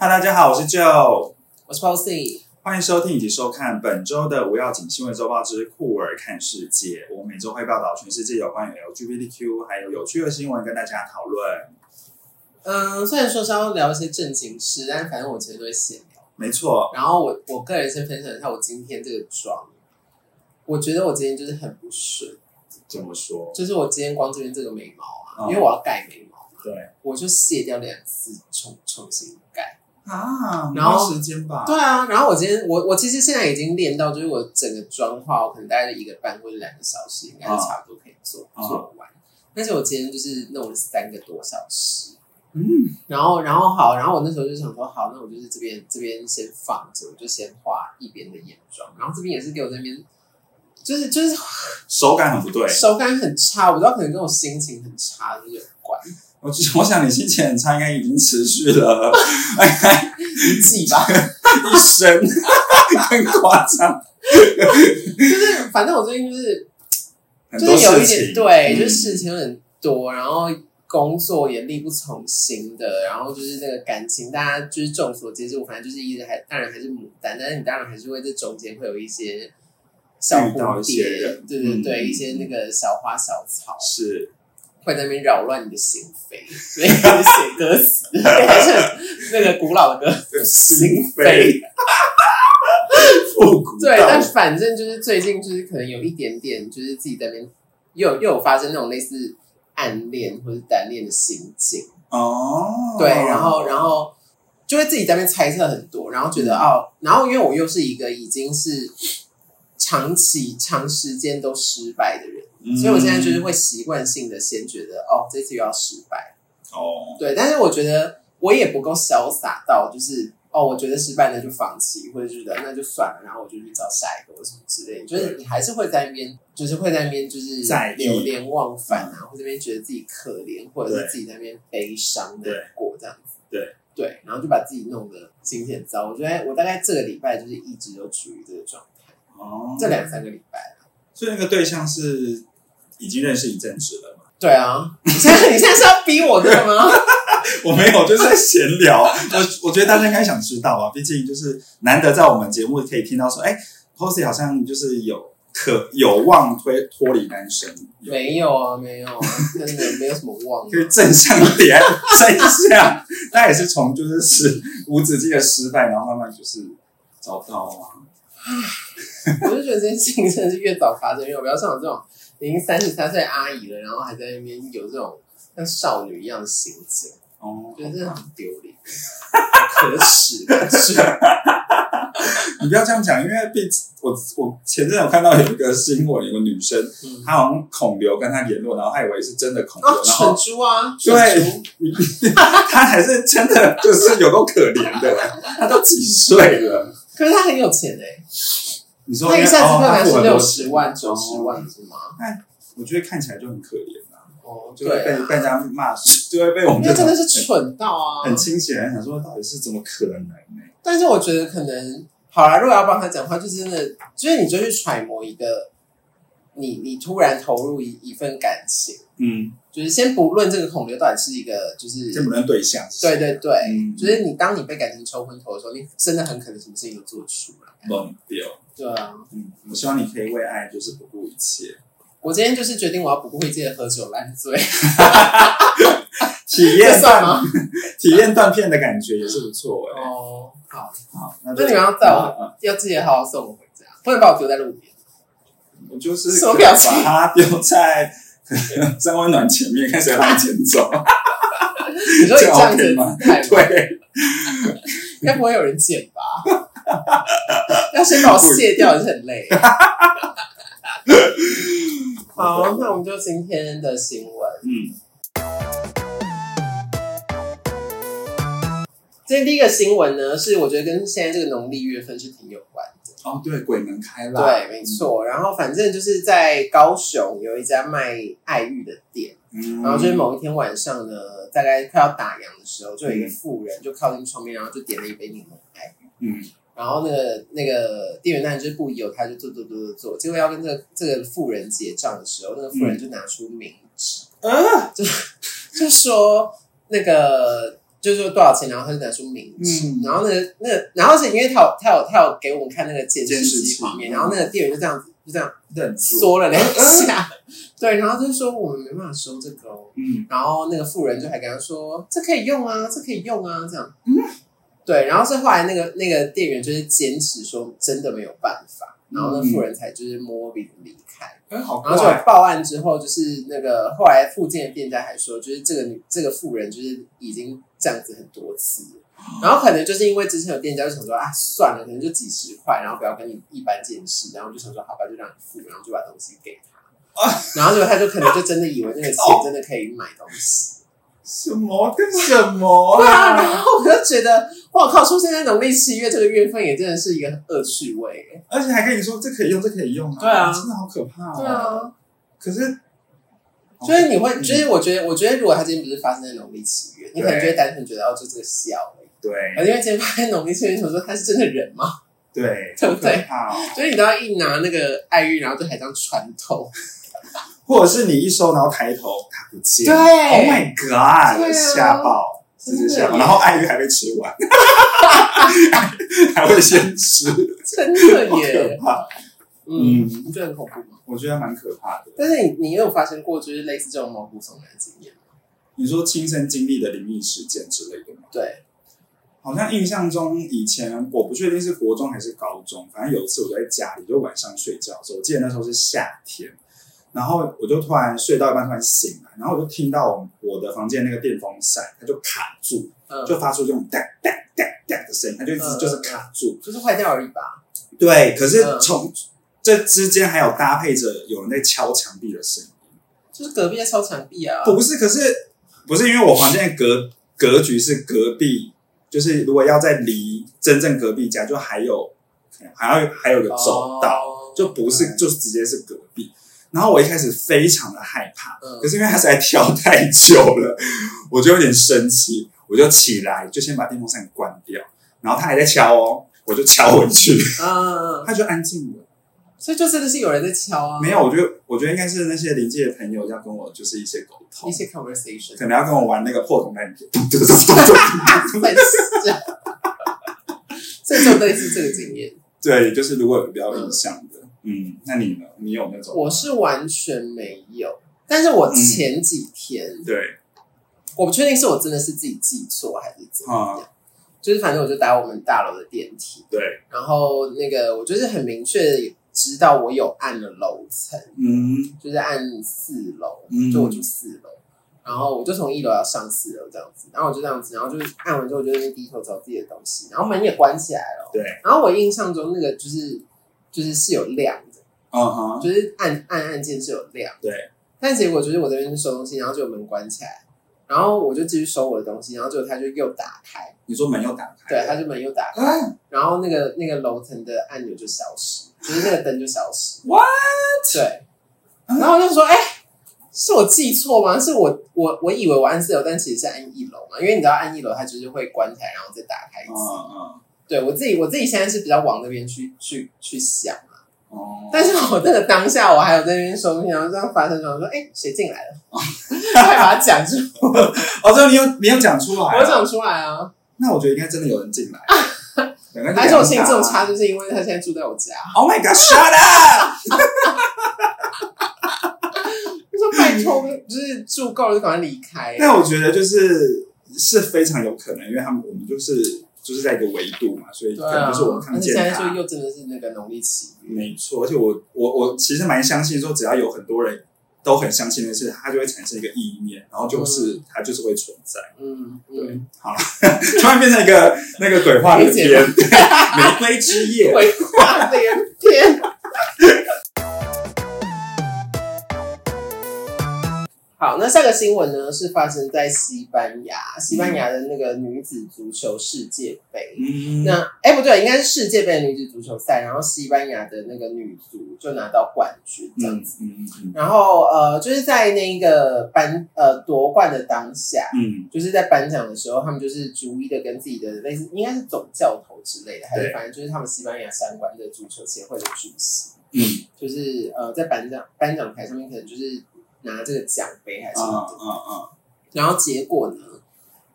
哈，大家好，我是 Joe，我是 Posy。欢迎收听以及收看本周的无要紧新闻周报之酷儿看世界。我每周会报道全世界有关于 LGBTQ 还有有趣的新闻，跟大家讨论。嗯，虽然说是要聊一些正经事，但反正我其实都会闲聊。没错，然后我我个人先分享一下我今天这个妆，我觉得我今天就是很不顺，怎么说？就是我今天光这边这个眉毛啊，嗯因为我要盖眉毛，对我就卸掉两次，重重新盖。啊，然后时间吧？对啊，然后我今天我我其实现在已经练到，就是我整个妆化，我可能大概一个半或者两个小时，应该是差不多可以做、啊做完。但是我今天就是弄了三个多小时，嗯，然后然后好，然后我那时候就想说，好，那我就是这边这边先放着，我就先画一边的眼妆，然后这边也是给我那边，就是就是手感很不对。手感很差，我不知道可能跟我心情很差就是有关，我我想你心情很差，应该已经持续了。一季吧，一生，很夸张，就是反正我最近就是就是有一点对，嗯。就是事情有点多，然后工作也力不从心的，然后就是那个感情，大家就是众所皆知，我反正就是一直还当然还是牡丹，但是你当然还是会这中间会有一些小蝴蝶对对对，嗯一些那个小花小草是。会在那边扰乱你的心扉，所以写歌词还 是那个古老的歌，心扉扉。复古对，到但反正就是最近就是可能有一点点，就是自己在那边又有又有发生那种类似暗恋或者单恋的心境，哦，对，然后然后就会自己在那边猜测很多，然后觉得、嗯。哦，然后因为我又是一个已经是长期长时间都失败的人，嗯所以我现在就是会习惯性的先觉得哦，这次又要失败，哦，对，但是我觉得我也不够潇洒到就是。哦，我觉得失败那就放弃，或者觉得那就算了，然后我就去找下一个或什么之类的。就是你还是会在那边，就是会在那边就是在流连忘返啊，或者那边觉得自己可怜，或者是自己在那边悲伤的过这样子。对对，然后就把自己弄得心情很糟。我觉得我大概这个礼拜就是一直都处于这个状态，哦，这两三个礼拜。所以那个对象是已经认识一阵子了嘛？对啊，你现在你现在是要逼我这个吗？我没有，就是在闲聊。我我觉得大家应该想知道啊，毕竟就是难得在我们节目可以听到说，哎，Posy 好像就是有可有望推脱离单身，有没有啊，没有啊，真的没有什么望，就是正向一点，正向。他也是从就是是无止境的失败，然后慢慢就是找到啊。我就觉得这件事情真的是越早发生越好，不要像我这种已经三十三岁阿姨了，然后还在那边有这种像少女一样的行径，哦，觉得真的很丢脸，可耻，可耻。你不要这样讲，因为毕我我前阵有看到有一个新闻，有个女生，嗯，她好像孔刘跟她联络，然后她以为是真的孔刘，啊，然蠢后猪啊，蠢对 她还是真的就是有够可怜的，她都几岁了？可是她很有钱哎、你说他一下子哦就拿她付很多是六十万、钱九十万是吗？我觉得看起来就很可怜啊，哦，就会被被人家骂，就会被我们真的是蠢到啊，很清醒的人想说，到底是怎么可能呢？但是我觉得可能好啦，如果要帮他讲话，就真的就是你就去揣摩一个，你你突然投入一一份感情，嗯，就是先不论这个孔刘到底是一个就是先不论对象对对对，嗯就是你当你被感情抽昏头的时候，你真的很可能什么事情都做得出来。懵掉。对啊，嗯，我希望你可以为爱就是不顾一切，我今天就是决定我要不顾一切的喝酒烂醉，体验这算吗？体验断片的感觉也是不错哎。哦，好，好，那就你们要载我嗯嗯要自己好好送我回家，不能把我丢在路边。我就是什么表情把它丢在 三温暖前面，看谁把它捡走。你说你这样子吗？对，应 该不会有人捡吧？要先把我卸掉也是很累。好，那我们就今天的新闻。嗯，今天第一个新闻呢，是我觉得跟现在这个农历月份是挺有关的。哦，对，鬼门开了，对，没错。然后反正就是在高雄有一家卖爱玉的店，嗯，然后就是某一天晚上呢，大概快要打烊的时候，就有一个妇人就靠近窗边，然后就点了一杯柠檬爱玉。嗯，然后那个那个店员当然就是不疑有他，就做做做做做。结果要跟这个这个妇人结账的时候，那个妇人就拿出冥纸，啊，就 说那个就就是说多少钱，然后他就拿出名字，嗯。然后那个那个，然后是因为他有他有他有给我们看那个监视监视器器画面，然后那个店员就这样子就这样忍住，缩了两下，对，然后就说我们没办法收这个哦，嗯，然后那个富人就还跟他说这可以用啊，这可以用啊，这样，嗯。对，然后是后来那个那个店员就是坚持说真的没有办法，然后那富人才就是摸摸鼻子离开。然后就，报案之后，就是那个后来附近的店家还说，就是这个女这个妇人就是已经这样子很多次了，然后可能就是因为之前有店家就想说啊算了，可能就几十块，然后不要跟你一般见识，然后就想说好吧，就让你付，然后就把东西给他，然后结果他就可能就真的以为那个钱真的可以买东西，什么跟什么对啊，啊？然后我就觉得哇靠，出现在农历七月这个月份也真的是一个恶趣味，而且还跟你说这可以用，这可以用啊，对啊真的好可怕哦。对，啊。可是，所以你会，嗯就是我觉得，我觉得如果他今天不是发生在农历七月，你可能就会单纯觉得哦，就这个笑而已。对而因为今天发生在农历七月，想说他是真的人吗？对，对不对好所以你都要一拿那个爱玉，然后就还这样穿透。或者是你一收，然后抬头它不见，对，Oh my God，吓爆，直接吓爆，真的。耶然后爱玉还没吃完，还会先吃，真的耶，怕。嗯，嗯。你觉得很恐怖。吗？我觉得蛮可怕的。但是你你有发生过就是类似这种毛骨悚然的经验吗？你说亲身经历的灵异事件之类的吗？对，好像印象中以前我不确定是国中还是高中，反正有一次我在家里，就晚上睡觉的时候，我记得那时候是夏天，然后我就突然睡到一半突然醒来，然后我就听到我的房间那个电风扇它就卡住，嗯，就发出这种哒哒哒哒的声音，它就一直嗯就是卡住。就是坏掉而已吧。对，可是嗯从这之间还有搭配着有人在敲墙壁的声音。就是隔壁在敲墙壁啊。不是，可是不是因为我房间的格格局是隔壁，就是如果要在离真正隔壁家，就还有还要还有个走道，哦就不是就是直接是隔壁。然后我一开始非常的害怕，嗯。可是因为他实在跳太久了，我就有点生气，我就起来就先把电风扇关掉，然后他还在敲哦，我就敲回去，嗯，他就安静了。所以就真的是有人在敲啊，没有，我觉得我觉得应该是那些邻居的朋友要跟我就是一些沟通一，些 conversation 可能要跟我玩那个破铜烂铁，咚咚咚咚咚在死。所以就类似这个经验，对，就是如果有比较印象的，嗯，那你呢？你有那种？我是完全没有。但是我前几天，对，我不确定是我真的是自己记错还是怎么样，啊，就是反正我就打我们大楼的电梯，对，然后那个我就是很明确的知道我有按了楼层，嗯就是按四楼，嗯就我住四楼。然后我就从一楼要上四楼这样子，然后我就这样子，然后就是按完之后，我就在那边低头找自己的东西，然后门也关起来了。对，然后我印象中那个就是就是是有亮的，嗯哼，就是按按按键是有亮，对，但结果就是我这边收东西，然后就有门关起来，然后我就继续收我的东西，然后结果它就又打开，你说门又打开，对，他就门又打开，啊，然后那个那个楼层的按钮就消失，就是那个灯就消失。What？对，嗯然后我就说，哎、是我记错吗？是我我我以为我按四楼，但其实是按一楼嘛，因为你知道按一楼它就是会关起来，然后再打开一嗯次。嗯，对我自己我自己现在是比较往那边去去去想啊，哦，但是我那个当下我还有在那边收东西，然后这样发生，然后说，哎、谁进来了？快把它讲出，哦，这你有你有讲出来，我讲出来啊！那我觉得应该真的有人进来，两个人就还是我心情这种差，就是因为他现在住在我家。，Oh my God，shut up！就说拜托，就是住够了就赶快离开。但我觉得就是是非常有可能，因为他们我们就是就是在一个维度嘛，所以可能就是我们，看得见而且现在就。又真的是那个农历七月，没错，而且我我我其实蛮相信说，只要有很多人都很相信的事，它就会产生一个意念，然后就是、它就是会存在。嗯对嗯，，好，突然变成一个那个鬼话连篇，玫瑰之夜。鬼话连篇。好，那下个新闻呢是发生在西班牙，西班牙的那个女子足球世界杯。嗯，那哎、不对，应该是世界杯的女子足球赛，然后西班牙的那个女足就拿到冠军这样嗯子。嗯嗯然后呃，就是在那个颁呃夺冠的当下，嗯就是在颁奖的时候，他们就是逐一的跟自己的类似，应该是总教头之类的，还是反正就是他们西班牙相关的足球协会的主席，嗯就是呃在颁奖颁奖台上面可能就是拿这个奖杯还是嗯什么的，嗯嗯，然后结果呢，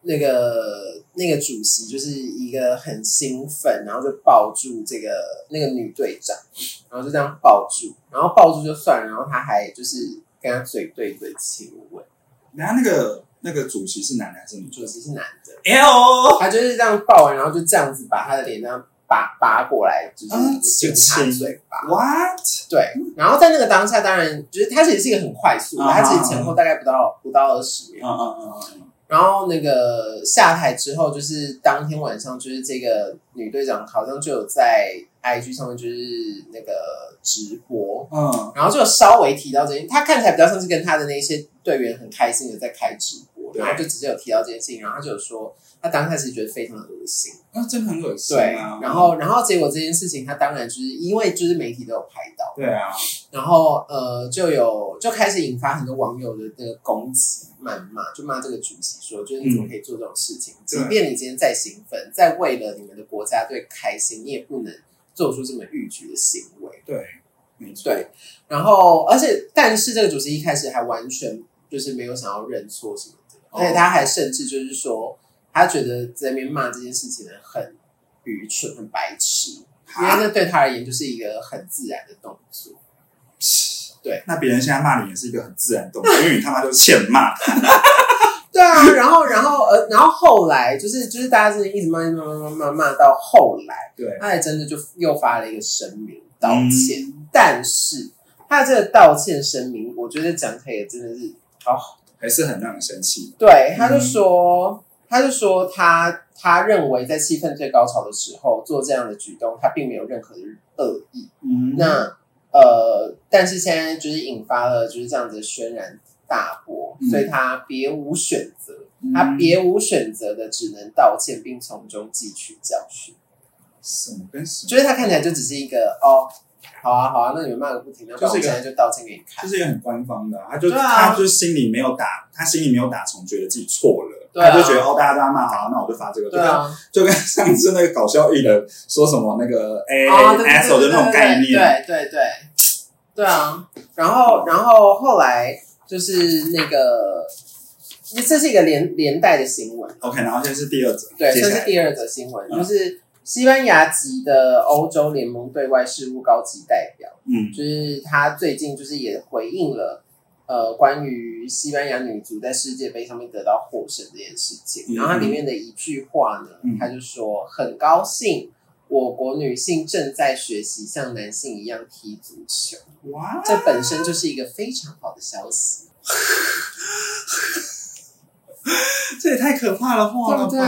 那个那个主席就是一个很兴奋，然后就抱住这个那个女队长，然后就这样抱住，然后抱住就算了，然后他还就是跟他嘴对嘴亲吻。然后那个那个主席是男的还是女的主席是男的，？L 他就是这样抱完，然后就这样子把他的脸这样拔拔过来，就是嗯亲他嘴巴。What？对，然后在那个当下，当然就是它其实是一个很快速的，啊它其实前后大概不到不到二十秒。嗯嗯嗯嗯然后那个下台之后，就是当天晚上，就是这个女队长好像就有在 IG 上面就是那个直播，嗯然后就有稍微提到这件，她看起来比较像是跟她的那些队员很开心的在开直播，然后就直接有提到这件事情，然后她就有说，她当下其实觉得非常的恶心。那真的很恶心对啊。，然后然后结果这件事情，他当然就是因为就是媒体都有拍到，对啊，然后呃就有就开始引发很多网友的那个攻击、谩骂，就骂这个主席说，就是你怎么可以做这种事情？对即便你今天再兴奋，再为了你们的国家队开心，你也不能做出这么逾矩的行为。对，没错。对，然后而且但是这个主席一开始还完全就是没有想要认错什么的，哦而且他还甚至就是说，他觉得在那边骂这件事情呢很愚蠢、很白痴，因为那对他而言就是一个很自然的动作。对，那别人现在骂你也是一个很自然的动作，因为你他妈就欠骂。对啊，然后然后呃，然后后来就是就是大家真的一直骂骂骂骂骂骂到后来，对，他也真的就又发了一个声明道歉，嗯但是他的这个道歉声明，我觉得讲起来也真的是哦。还是很让人生气。对，他就嗯说，他就说他他认为在气氛最高潮的时候做这样的举动，他并没有任何的恶意。嗯那呃，但是现在就是引发了就是这样子的轩然大波，嗯所以他别无选择，嗯他别无选择的只能道歉，并从中汲取教训。什么跟什么，就是他看起来就只是一个哦，好啊好啊，那你们骂个不停，那我现在就道歉给你看。就是一个很官方的啊，他就啊他就心里没有打，他心里没有打从，觉得自己错了，对啊。他就觉得哦，大家都在骂，好，那我就发这个，就跟对啊，就跟上次那个搞笑艺人 说什么那个 A A S O 的那种概念，对对对。对啊。然后然后后来就是那个，这是一个连连带的新闻，OK，然后现在是第二则，对，接下来。这是第二则新闻，嗯。就是西班牙籍的欧洲联盟对外事务高级代表，嗯。就是他最近就是也回应了。呃，关于西班牙女足在世界杯上面得到获胜这件事情，嗯然后它里面的一句话呢，嗯。他就说很高兴我国女性正在学习像男性一样踢足球，哇，这本身就是一个非常好的消息。这也太可怕了，话了对？对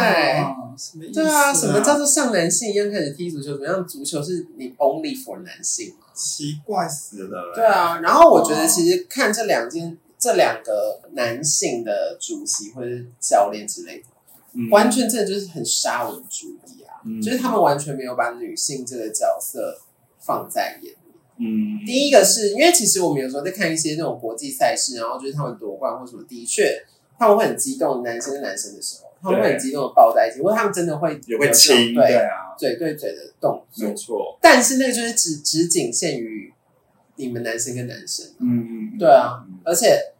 什么意思？对啊，什么叫做像男性一样开始踢足球？怎么样？足球是你 only for 男性吗？奇怪死了？对，啊，然后我觉得其实看这两件、这两个男性的主席或者是教练之类的，嗯完全真的就是很沙文主义啊，嗯就是他们完全没有把女性这个角色放在眼里。嗯，第一个是因为其实我们有时候在看一些那种国际赛事，然后就是他们夺冠或什么，的确他们会很激动，男生跟男生的时候，他们会很激动的抱在一起，或者他们真的会也会亲，对对啊，嘴对嘴的动作。没，错，但是那个就是只只仅限于你们男生跟男生，嗯，对啊，而且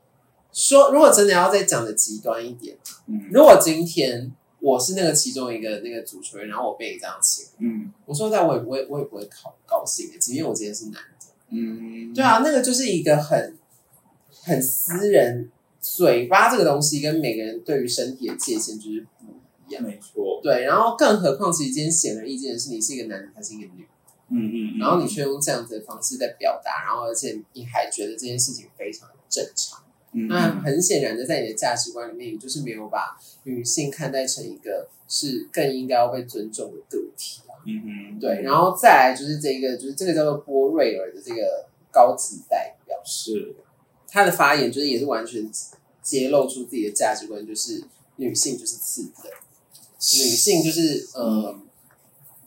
说如果真的要再讲的极端一点，嗯。如果今天我是那个其中一个那个主持人，然后我被你这样亲，嗯。我说实在我也我也我也不会高高兴的，即便我今天是男的。嗯，对啊，那个就是一个很很私人，嘴巴这个东西跟每个人对于身体的界限就是不一样。没错，对，然后更何况，其实今天显而易见的是，你是一个男的，他是一个女的，嗯嗯，然后你却用这样子的方式在表达，然后而且你还觉得这件事情非常正常。嗯那很显然的，在你的价值观里面，你就是没有把女性看待成一个是更应该要被尊重的个体啊。嗯嗯，对，然后再来就是这个，就是这个叫做波瑞尔的这个高级代表。是，他的发言就是也是完全揭露出自己的价值观，就是女性就是次等，女性就是呃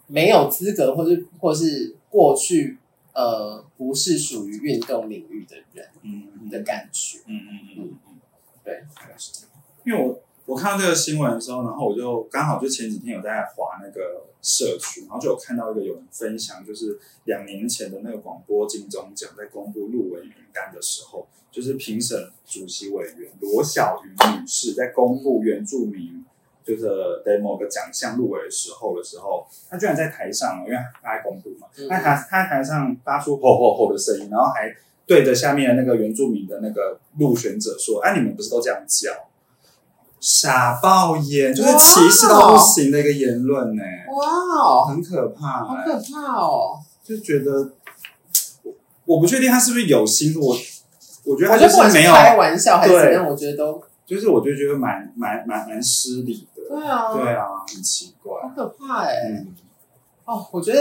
没有资格，或是或是过去呃不是属于运动领域的人嗯的感觉。嗯嗯嗯嗯，对，大概是这样。因为我我看到这个新闻的时候，然后我就刚好就前几天有在划那个社区，然后就有看到一个有人分享，就是两年前的那个广播金钟奖在公布入围名单的时候，就是评审主席委员罗小云女士在公布原住民就是在某个奖项入围的时候的时候，她居然在台上，因为她在公布嘛，嗯他台他在台上发出吼吼吼的声音，然后还对着下面的那个原住民的那个入选者说：“哎、你们不是都这样叫？”傻爆眼，就是歧视到不行的一个言论呢、哇。哦，很可怕、好欸，可怕哦！就觉得我我不确定他是不是有心，我我觉得他就是没有，开玩笑还是对。怎样，我觉得都就是我就觉得蛮蛮蛮蛮失礼的，对啊，对啊，很奇怪，好可怕哎、嗯，哦，我觉得，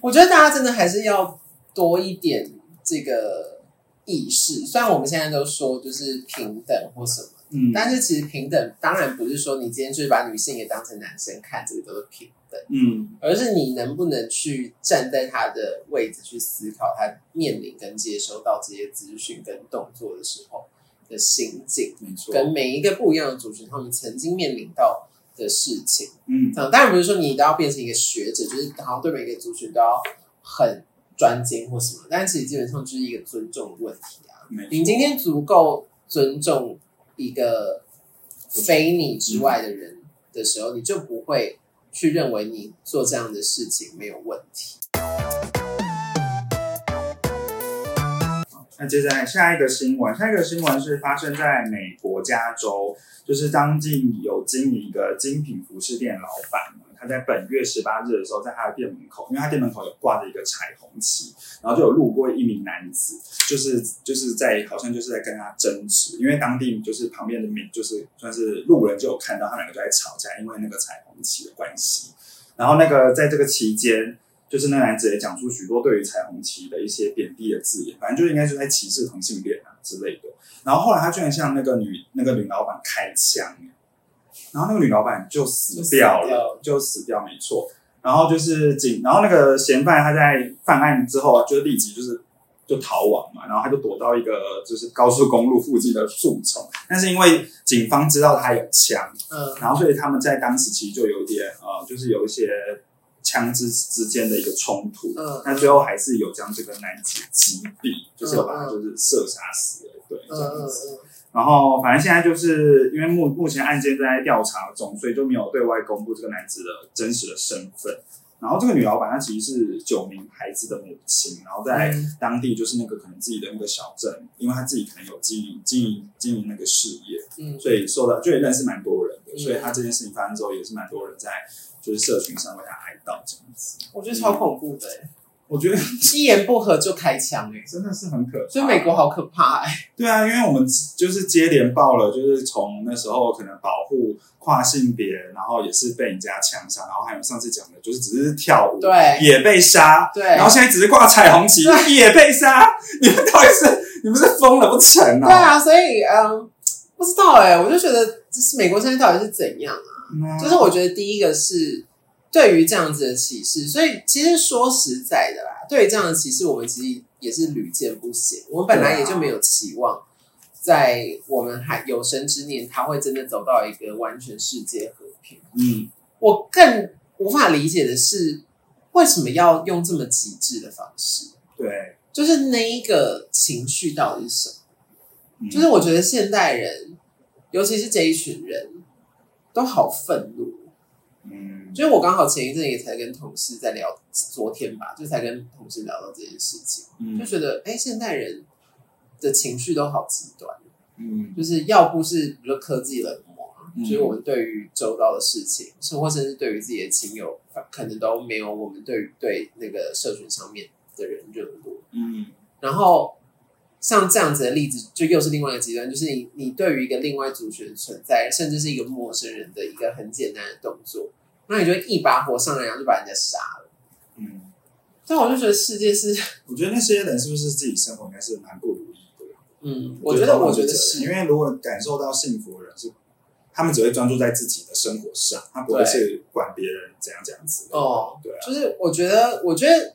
我觉得大家真的还是要多一点这个意识。虽然我们现在都说就是平等或什么，嗯，但是其实平等当然不是说你今天就是把女性也当成男生看，这个都是平等，嗯。而是你能不能去站在他的位置去思考他面临跟接收到这些资讯跟动作的时候的心境，没错，跟每一个不一样的族群他们曾经面临到的事情。嗯。嗯，当然不是说你都要变成一个学者，就是好像对每个族群都要很专精或什么，但其实基本上就是一个尊重的问题啊。你今天足够尊重一个非你之外的人的时候，你就不会去认为你做这样的事情没有问题。那接下来下一个新闻，下一个新闻是发生在美国加州，就是当地有经营一个精品服饰店老板，他在本月十八日的时候，在他的店门口，因为他店门口有挂着一个彩虹旗，然后就有路过一名男子，就是就是在好像就是在跟他争执，因为当地就是旁边的民就是算是路人就有看到他两个就在吵架，因为那个彩虹旗的关系，然后那个在这个期间。就是那男子也讲出许多对于彩虹旗的一些贬低的字眼，反正就应该是在歧视同性恋啊之类的。然后后来他居然向那个女那个女老板开枪，然后那个女老板就死掉了，就死掉，没错。然后就是警，然后那个嫌犯他在犯案之后啊，就立即就是就逃亡嘛，然后他就躲到一个就是高速公路附近的树丛，但是因为警方知道他有枪，嗯然后所以他们在当时其实就有点呃，就是有一些枪支之间的一个冲突。嗯那最后还是有将这个男子击毙，就是有把他就是射杀死了，对，嗯这样子。嗯然后反正现在就是因为目目前案件正在调查中，所以就没有对外公布这个男子的真实的身份。然后这个女老板她其实是九名孩子的母亲，然后在嗯当地就是那个可能自己的那个小镇，因为她自己可能有经营经营经营那个事业，嗯所以受到就也认识蛮多人的，嗯所以她这件事情发生之后，也是蛮多人在就是社群上为她哀悼这样子。我觉得超恐怖的、欸，我觉得一言不合就开枪哎、真的是很可怕。所以美国好可怕哎、对啊，因为我们就是接连报了，就是从那时候可能保护跨性别，然后也是被人家枪杀，然后还有上次讲的，就是只是跳舞，对也被杀，对然后现在只是挂彩虹旗，也被杀，你们到底是你们是疯了不成啊？对啊，所以嗯，不知道哎、我就觉得就是美国现在到底是怎样啊？就是我觉得第一个是对于这样子的歧视，所以其实说实在的啦，对于这样的歧视，我们其实也是屡见不鲜。我们本来也就没有期望，在我们还有生之年，他会真的走到一个完全世界和平。嗯，我更无法理解的是，为什么要用这么极致的方式？对，就是那一个情绪到底是什么？嗯就是我觉得现代人，尤其是这一群人，都好愤怒。嗯，就是我刚好前一阵也才跟同事在聊，昨天吧，就才跟同事聊到这件事情，就嗯觉得哎、诶现代人的情绪都好极端，嗯。就是要不是比如说科技冷漠啊，嗯。就是我们对于周遭的事情，甚或甚至对于自己的亲友，可能都没有我们对于对那个社群上面的人热络。嗯。然后像这样子的例子，就又是另外一个极端，就是你你对于一个另外族群的存在，甚至是一个陌生人的一个很简单的动作，那你就一把火上来，然后就把人家杀了。嗯，但我就觉得世界是，我觉得那些人是不是自己生活应该是蛮不如意的？嗯，我觉得我觉得是因是，为如果感受到幸福的人是，他们只会专注在自己的生活上，他不会是管别人怎样怎样子。哦，对啊，就是我觉得，我觉得，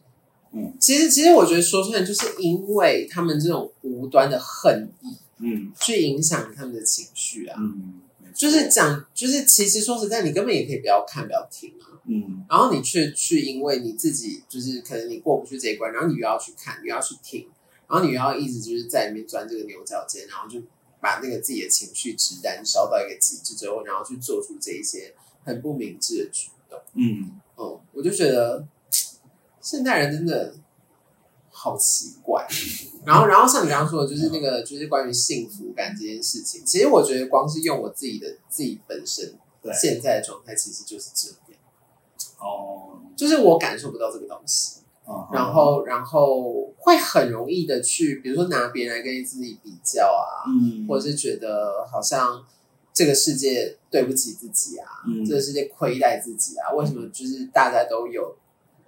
嗯，其实其实我觉得说出来，就是因为他们这种无端的恨意，嗯去影响他们的情绪啊。嗯，就是讲，就是其实说实在，你根本也可以不要看，不要听啊。嗯然后你却去因为你自己就是可能你过不去这一关，然后你又要去看，又要去听，然后你又要一直就是在里面钻这个牛角尖，然后就把那个自己的情绪值燃烧到一个极致之后，然后去做出这一些很不明智的举动。嗯，嗯，我就觉得 现代人真的好奇怪。然后，然后像你刚刚说的，就是那个，就是关于幸福感这件事情。其实我觉得，光是用我自己的自己本身对现在的状态，其实就是这样，哦，就是我感受不到这个东西。嗯然后，然后会很容易的去，比如说拿别人来跟自己比较啊，嗯，或者是觉得好像这个世界对不起自己啊，嗯这个世界亏待自己啊，为什么就是大家都有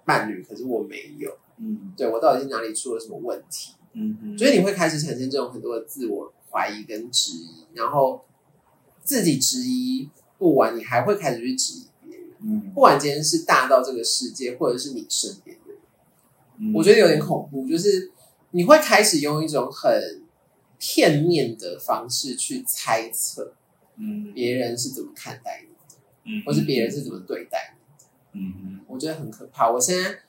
伴侣，可是我没有？嗯对我到底是哪里出了什么问题？嗯嗯，所以你会开始产生这种很多的自我怀疑跟质疑，然后自己质疑不完，你还会开始去质疑别人，嗯不管今天是大到这个世界，或者是你身边的人。嗯，我觉得有点恐怖，就是你会开始用一种很片面的方式去猜测嗯别人是怎么看待你，嗯，或是别人是怎么对待你。嗯嗯我觉得很可怕。我现在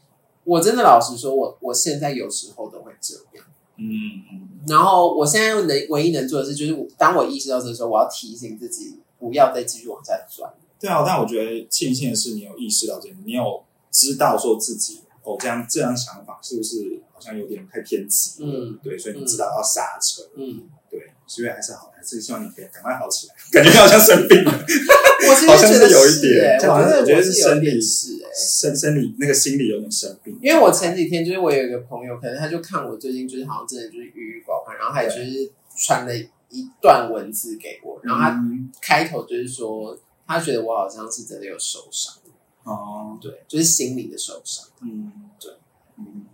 我真的老实说，我我现在有时候都会这样。嗯嗯然后我现在能唯一能做的事，就是我当我意识到这个时候，我要提醒自己不要再继续往下钻。对啊，但我觉得庆幸的是，你有意识到这点，你有知道说自己哦，这样这样想法是不是好像有点太偏激？嗯对，所以你知道要刹车。嗯，对，所以还是好，还是希望你可以赶快好起来。感觉好像生病了，我其好像实觉得是有一点欸我觉得是生理点是哎、生生理那个心理有点生病。因为我前几天就是我有一个朋友，可能他就看我最近就是好像真的就是郁郁寡欢，然后他也就是传了一段文字给我，然后他嗯开头就是说他觉得我好像是真的有受伤，哦，对，就是心理的受伤。嗯，对，嗯，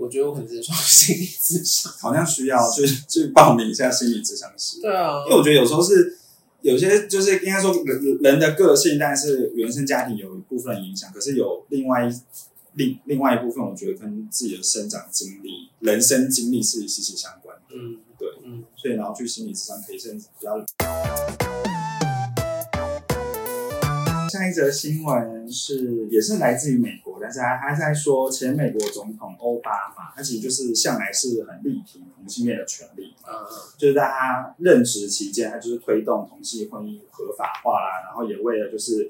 我觉得我可能真的需要心理咨商。好像需要去去报名一下心理咨商师。对啊因为我觉得有时候是有些就是应该说人人的个性，但是原生家庭有一部分影响，可是有另外一另另外一部分，我觉得跟自己的生长经历、人生经历是息息相关的。嗯，对，嗯，所以然后去心理咨商可以甚至比较。下一则新闻是也是来自于美国，但是他他在说前美国总统奥巴马，他其实就是向来是很力挺同性恋的权利嘛。啊，就是在他任职期间，他就是推动同性婚姻合法化啦，然后也为了就是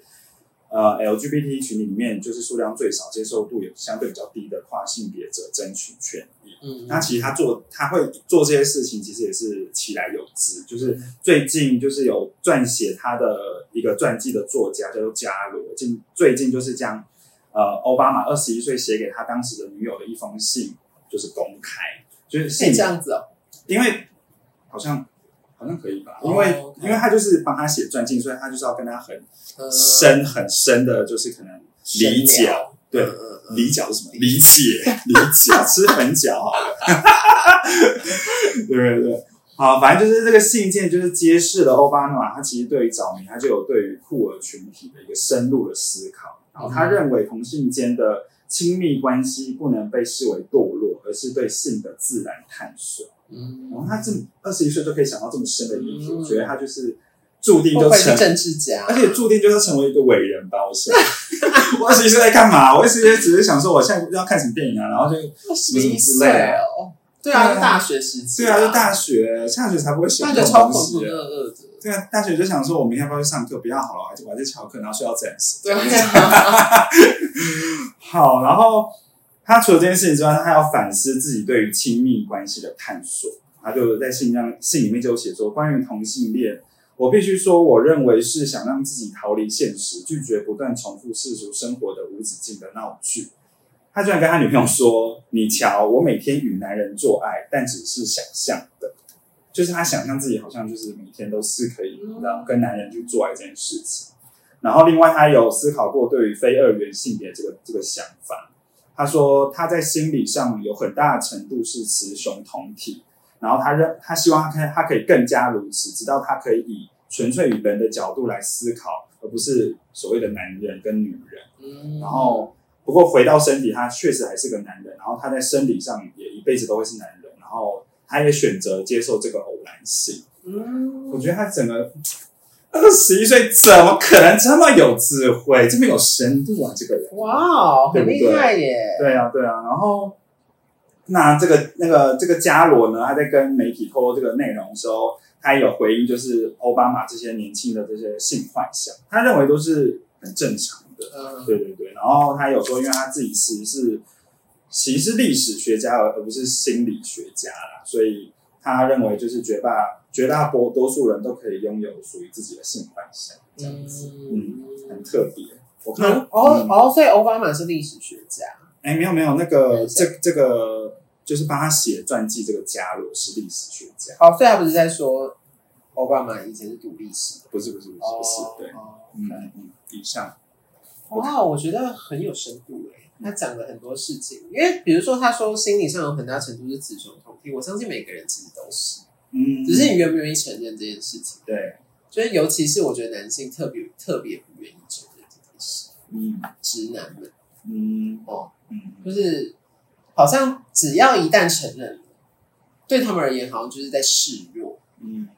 呃 LGBT 群里面就是数量最少、接受度也相对比较低的跨性别者争取权益。嗯，那其实他做他会做这些事情，其实也是其来有之。就是最近就是有撰写他的一个传记的作家叫做加罗，近最近就是将呃奥巴马二十一岁写给他当时的女友的一封信，就是公开，就是可信以这样子哦，因为好像好像可以吧，哦因为、因为他就是帮他写传记，所以他就是要跟他很嗯深很深的，就是可能理解。对嗯嗯嗯理解是什么？理解。理解，吃粉饺好了，对对对。好，反正就是这个信件，就是揭示了奥巴马他其实对于早年他就有对于酷儿群体的一个深入的思考，然后他认为同性间的亲密关系不能被视为堕落，而是对性的自然探索。嗯，然后他这么二十一岁就可以想到这么深的议题，觉得他就是注定就成，政治家，而且注定就是成为一个伟人吧。我想，我二十一岁在干嘛？我二十一岁只是想说，我现在要看什么电影啊，然后就什么什么之类的。哦，对啊，大学时期，对啊，就大学，大学才不会想大这种东西对啊，大学就想说，我明天要不要去上课？不要好了，我还是我还是翘课，然后睡到自然醒。对啊，好，然后他除了这件事情之外，他还要反思自己对于亲密关系的探索。他就在信上信里面就有写说，关于同性恋，我必须说，我认为是想让自己逃离现实，拒绝不断重复世俗生活的无止境的闹剧。他居然跟他女朋友说：“你瞧，我每天与男人做爱，但只是想象的，就是他想象自己好像就是每天都是可以，嗯然后跟男人去做爱这件事情。然后另外他有思考过对于非二元性别这个这个想法。他说他在心理上有很大的程度是雌雄同体，然后他认他希望他可以他可以更加如此，直到他可以以纯粹于人的角度来思考，而不是所谓的男人跟女人。嗯，然后不过回到身体，他确实还是个男人，然后他在生理上也一辈子都会是男人，然后他也选择接受这个偶然性。嗯，我觉得他整个二十一岁怎么可能这么有智慧，这么有深度啊？这个人，哇哦，很厉害耶，对啊，对啊。然后那这个那个这个伽罗呢，他在跟媒体透露这个内容的时候，他有回应，就是奥巴马这些年轻的这些性幻想，他认为都是很正常的。嗯，对对对，然后他有说，因为他自己其实是其实是历史学家，而而不是心理学家啦，所以他认为就是绝大绝大多多数人都可以拥有属于自己的性幻想，这样子，嗯，很特别。我看嗯，哦嗯。哦，所以奥巴马是历史学家，哎，没有没有，那个这这个就是帮他写传记这个加罗是历史学家，哦，所以他不是在说奥巴马以前是读历史的，不是不是不是不是，对，哦嗯嗯嗯，以上，哇，我觉得很有深度诶，他讲了很多事情，因为比如说他说心理上有很大程度是雌雄同体，我相信每个人其实都是，嗯，只是你愿不愿意承认这件事情。对，所以尤其是我觉得男性特别特别不愿意承认这件事，嗯。直男们。嗯。哦，嗯。就是好像只要一旦承认了，对他们而言好像就是在示弱。嗯。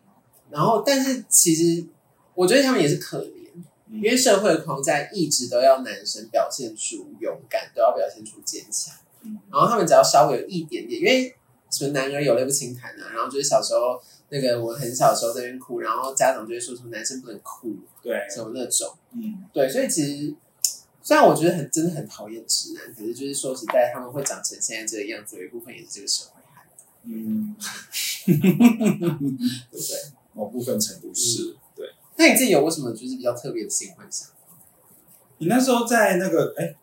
然后，但是其实我觉得他们也是可怜，嗯。因为社会的框架一直都要男生表现出勇敢，都要表现出坚强。嗯。然后他们只要稍微有一点点，因为什么男儿有泪不轻弹啊，然后就是小时候那个我很小时候在那边哭，然后家长就会说什么男生不能哭，对，什么那种。嗯对，所以其实虽然我觉得很真的很讨厌直男，可是就是说实在，他们会长成现在这个样子，有一部分也是这个社会害的，嗯，对不对？某部分程度是对。那你自己有为什么就是比较特别的性幻想？你那时候在那个哎，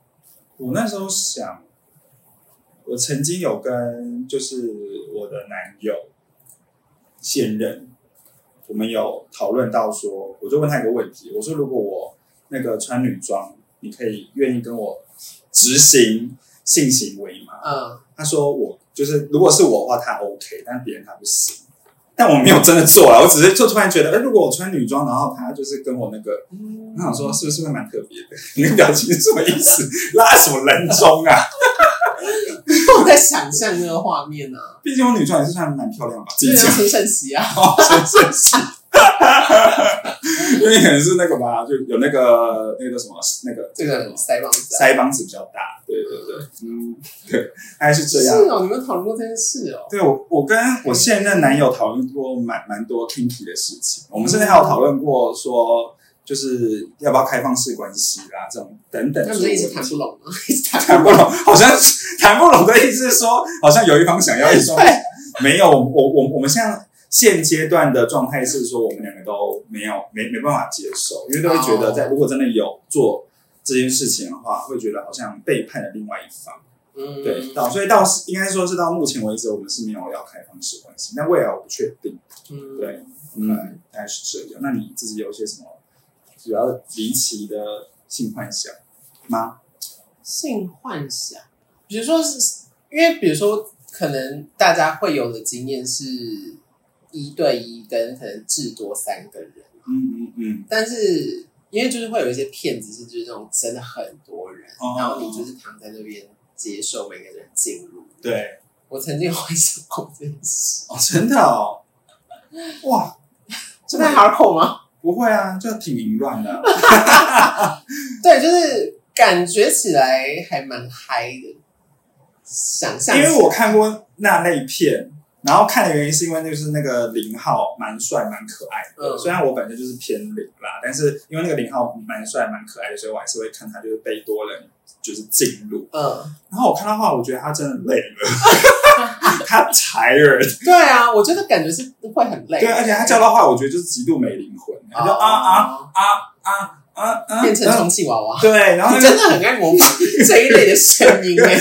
我那时候想，我曾经有跟就是我的男友现任，我们有讨论到说，我就问他一个问题，我说如果我那个穿女装，你可以愿意跟我执行性行为吗？嗯，他说我就是如果是我的话，他 OK，但别人他不行。但我没有真的做啊，我只是就突然觉得，哎，如果我穿女装，然后他就是跟我那个，我想说是不是会蛮特别的？你的表情是什么意思？拉什么人中啊？我在想象那个画面呢、啊，毕竟我女装也是穿得蛮漂亮吧，自己讲就是陈胜熙啊，哦，真真是，因为可能是那个吧，就有那个那个叫什么那个这个腮帮子、啊。腮帮子比较大，对对对，嗯，对，大概是这样。是哦，你们有讨论过这件事哦。对我，我跟我现任男友讨论过蛮蛮多 kinky 的事情，我们甚至还有讨论过说，就是要不要开放式关系啦，这种等等那。不是一直谈不拢吗？一直谈谈不拢，好像是谈不拢的意思是说，好像有一方想要，一方没有。我我我们现在现阶段的状态是说，我们两个都没有没没办法接受，因为都会觉得在哦如果真的有做这件事情的话，会觉得好像背叛了另外一方。嗯，对，到所以到应该说是到目前为止，我们是没有要开放式关系，但未来我不确定。嗯，对，嗯，大概是这样。那你自己有一些什么主要离奇的性幻想吗？性幻想，比如说是因为比如说可能大家会有的经验是一对一跟可能至多三个人，嗯嗯嗯，但是因为就是会有一些骗子是就是那种真的很多人，哦然后你就是躺在那边接受每个人进入。对，我曾经幻想过这件事，哦，真的哦，哇，这太 hardcore 吗？不会啊，就挺凌乱的。对，就是感觉起来还蛮嗨的，想象。因为我看过那类片，然后看的原因是因为那就是那个林浩蛮帅蛮可爱的，嗯虽然我本身就是偏零啦，但是因为那个林浩蛮帅蛮可爱的，所以我还是会看他就是被多人就是进入。嗯，然后我看到话，我觉得他真的累了，他 tired，对啊，我觉得感觉是会很累，对，而且他叫到话，我觉得就是极度没灵魂，啊啊哦啊啊啊啊，变成充气娃娃。对，然后你真的很爱模仿 这一类的声音 哎。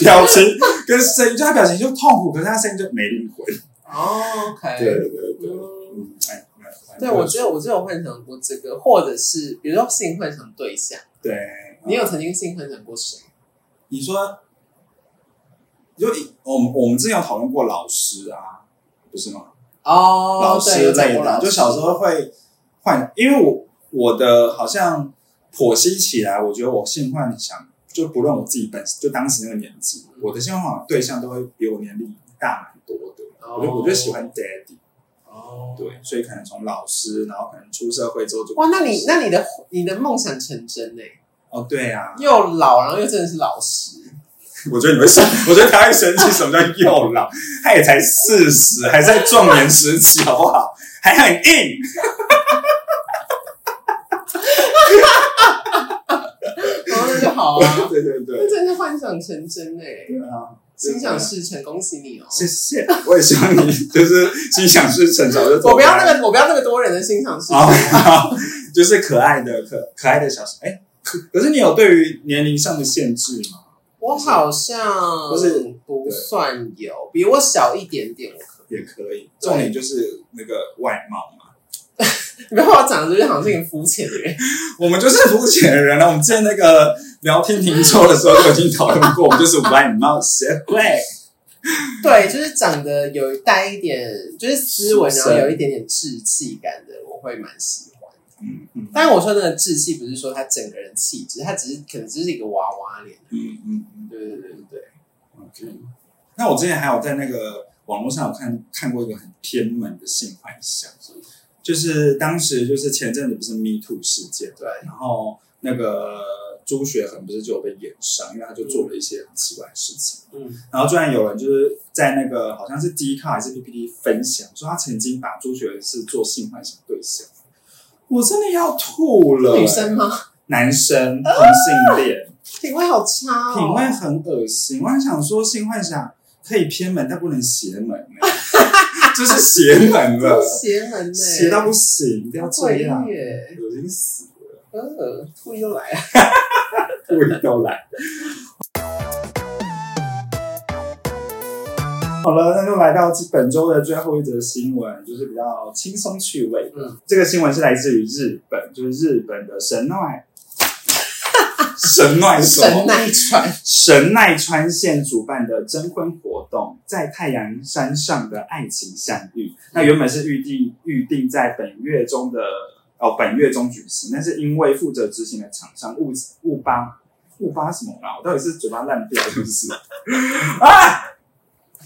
表情跟声音，就他表情就痛苦，可是他声音就没灵魂。哦，OK，对对对对，嗯对，我觉得我就有幻想过这个，或者是比如说性幻想对象，对，你有曾经性幻想过谁？你说，就以我们我们之前有讨论过老师啊，不是吗？哦，老师类的，就小时候会幻，因为我我的好像剖析起来，我觉得我性幻想，就不论我自己本就当时那个年纪，我的性幻想对象都会比我年龄大蛮多的。我就我就喜欢 daddy，哦，对，所以可能从老师，然后可能出社会之后就哇，那你那你的你的梦想成真呢？哦，对啊，又老，然后又真的是老师，我觉得你会生，我觉得他会生气。什么叫又老？他也才四十，还在壮年时期，好不好？还很硬。然后那就好啊，对对对，那真是幻想成真哎，对啊，心想事成，恭喜你哦！谢谢，我也希望你就是 心想事成，早就走我不要那个，我不要那个多人的心想事成。哦，就是可爱的可可爱的小孩。哎，可可是你有对于年龄上的限制吗？我好像不是不算有，比我小一点点，我可也可以，重点就是那个外貌嘛。你不要把我讲的就是好像是一个肤浅的人。我们就是肤浅的人了。我们之前那个聊天停桌的时候就已经讨论过，我们就是外貌协会。对，就是长得有带一点，就是斯文，然后有一点点稚气感的，我会蛮喜欢。嗯嗯但我说那个稚气，不是说他整个人气质，他只是可能只是一个娃娃脸。嗯嗯嗯对对对对对，，OK。那我之前还有在那个网络上有看看过一个很偏门的性幻想，就是当时就是前阵子不是 Me Too 事件，对然后那个朱学恒不是就有被延上，因为他就做了一些很奇怪的事情。嗯，然后居然有人就是在那个好像是 D 卡还是 PPT 分享，说他曾经把朱学恒是做性幻想对象，我真的要吐了。女生吗？男生同性恋，品味好差哦，品味很恶心。我还想说性幻想可以偏门，但不能邪门、欸，就是邪门了，邪门呢，邪到不行，不要这样，恶心死了，呃，吐又来了。故意都来。好了，那就来到本周的最后一则新闻，就是比较轻松趣味的。嗯，这个新闻是来自于日本，就是日本的神奈神奈神奈川，神奈川县主办的征婚活动，在太阳山上的爱情相遇。那原本是预定预定在本月中的哦本月中举行，但是因为负责执行的厂商误误发误发什么啦？我到底是嘴巴烂掉是不是？啊！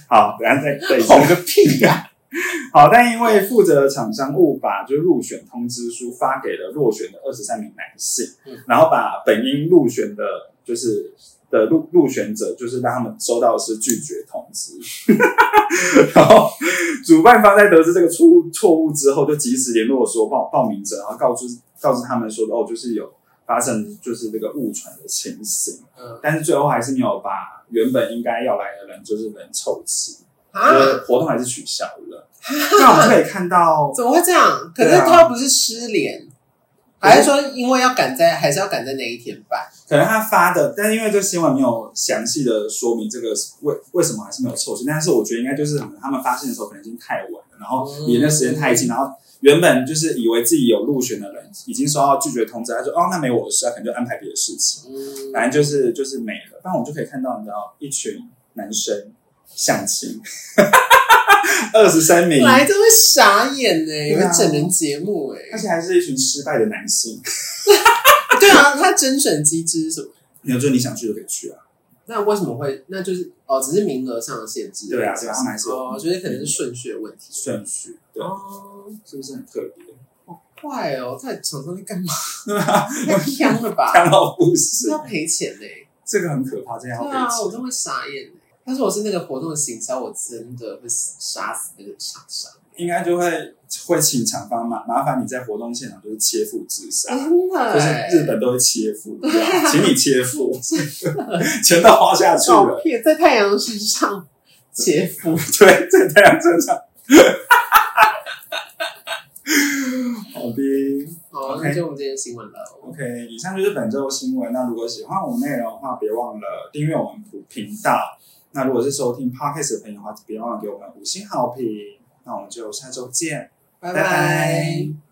好，等一下再再一个屁呀！好，但因为负责的厂商误把就入选通知书发给了落选的二十三名男性，嗯然后把本应入选的，就是的入入选者，就是让他们收到的是拒绝通知。然后主办方在得知这个错误错误之后，就及时联络说报报名者，然后告知告知他们说哦，就是有发生就是这个误传的情形，嗯但是最后还是没有把原本应该要来的人就是人凑齐。就啊，是活动还是取消了。那我们可以看到，怎么会这样？可是他不是失联，还是说因为要赶在，还是要赶在那一天办？可能他发的，但是因为这新闻没有详细的说明这个为为什么还是没有凑齐，但是我觉得应该就是他们发现的时候可能已经太晚了，然后离那时间太近，然后原本就是以为自己有入选的人已经收到拒绝通知，他说哦那没我的事，他可能就安排别的事情，嗯，反正就是就是没了。不然我就可以看到你知道一群男生相亲，二十三名，来真会傻眼呢，有对啊个整人节目哎而。且还是一群失败的男性。对啊，他甄选机制是什么？你就你想去就可以去啊。那为什么会？那就是哦，只是名额上的限制。对啊对啊他们还是有哦，就是可能是顺序的问题。顺序，对，哦，是不是很特别？怪哦，在厂商在干嘛？太香了吧？看到不是是，要赔钱呢。这个很可怕，这样要对啊，赔钱。我都会傻眼欸。但是我是那个活动的行销，我真的会杀死那个厂商。应该就会会请厂方麻麻烦你在活动现场就是切腹自杀，真的就是欸，日本都会切腹，请你切腹，钱都花下去照了。在太阳身上切腹。对，在太阳身上。好的好，OK 那就我们今天的新闻了。，OK，以上就是本周的新闻。那如果喜欢我们内容的话，别忘了订阅我们频道。那如果是收听 Podcast 的朋友的话，别忘了给我们五星好评。那我们就下周见，拜拜。